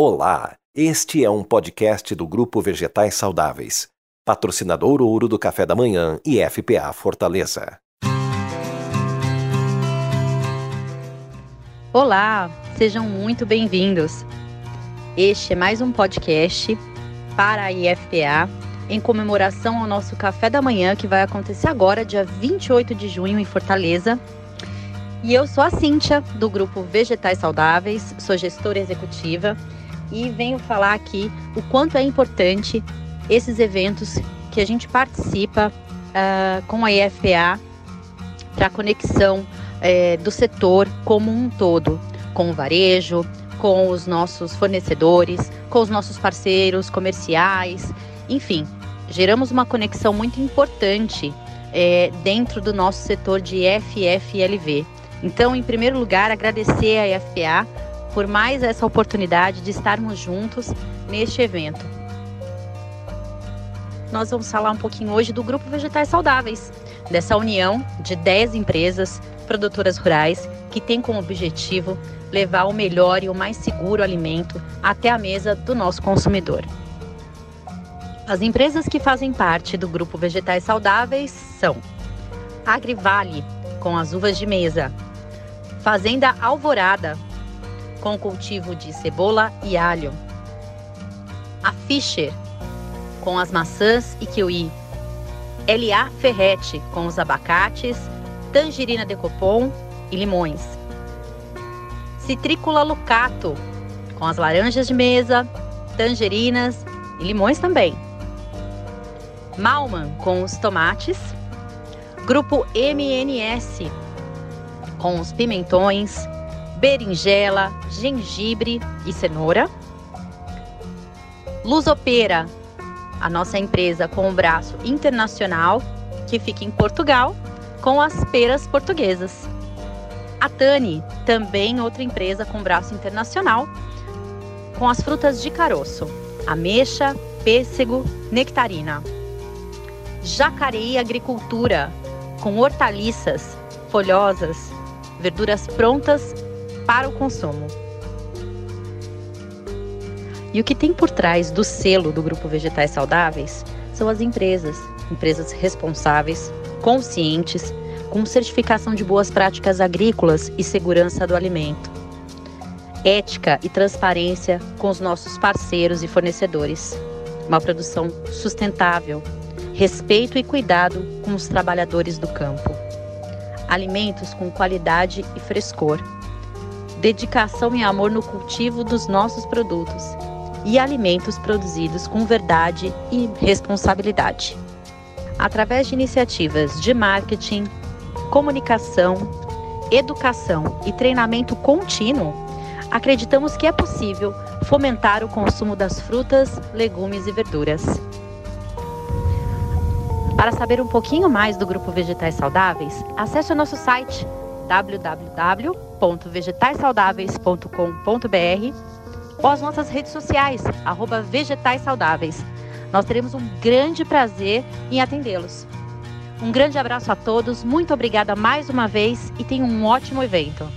Olá, este é um podcast do Grupo Vegetais Saudáveis, patrocinador ouro do Café da Manhã e FPA Fortaleza. Olá, sejam muito bem-vindos. Este é mais um podcast para a IFPA em comemoração ao nosso Café da Manhã que vai acontecer agora, dia 28 de junho, em Fortaleza. E eu sou a Cíntia, do grupo Vegetais Saudáveis, sou gestora executiva e venho falar aqui o quanto é importante esses eventos que a gente participa uh, com a IFPA para a conexão uh, do setor como um todo, com o varejo, com os nossos fornecedores, com os nossos parceiros comerciais, enfim, geramos uma conexão muito importante uh, dentro do nosso setor de FFLV. Então, em primeiro lugar, agradecer a IFPA por mais essa oportunidade de estarmos juntos neste evento. Nós vamos falar um pouquinho hoje do Grupo Vegetais Saudáveis, dessa união de 10 empresas produtoras rurais que tem como objetivo levar o melhor e o mais seguro alimento até a mesa do nosso consumidor. As empresas que fazem parte do Grupo Vegetais Saudáveis são Agrivale, com as uvas de mesa, Fazenda Alvorada, com cultivo de cebola e alho. A Fischer, com as maçãs e kiwi. L.A. Ferrete, com os abacates, tangerina de copom e limões. Citrícula Lucato, com as laranjas de mesa, tangerinas e limões também. Malman, com os tomates. Grupo MNS, com os pimentões, berinjela, gengibre e cenoura. Lusopera, a nossa empresa com o braço internacional, que fica em Portugal, com as peras portuguesas. A Tani, também outra empresa com braço internacional, com as frutas de caroço, ameixa, pêssego, nectarina. Jacareí Agricultura, com hortaliças, folhosas, verduras prontas para o consumo. E o que tem por trás do selo do Grupo Vegetais Saudáveis são as empresas, empresas responsáveis, conscientes, com certificação de boas práticas agrícolas e segurança do alimento. Ética e transparência com os nossos parceiros e fornecedores. Uma produção sustentável, respeito e cuidado com os trabalhadores do campo. Alimentos com qualidade e frescor dedicação e amor no cultivo dos nossos produtos e alimentos produzidos com verdade e responsabilidade. Através de iniciativas de marketing, comunicação, educação e treinamento contínuo, acreditamos que é possível fomentar o consumo das frutas, legumes e verduras. Para saber um pouquinho mais do Grupo Vegetais Saudáveis, acesse o nosso site www.vegetaissaudáveis.com.br ou as nossas redes sociais, arroba Vegetais Saudáveis. Nós teremos um grande prazer em atendê-los. Um grande abraço a todos, muito obrigada mais uma vez e tenham um ótimo evento.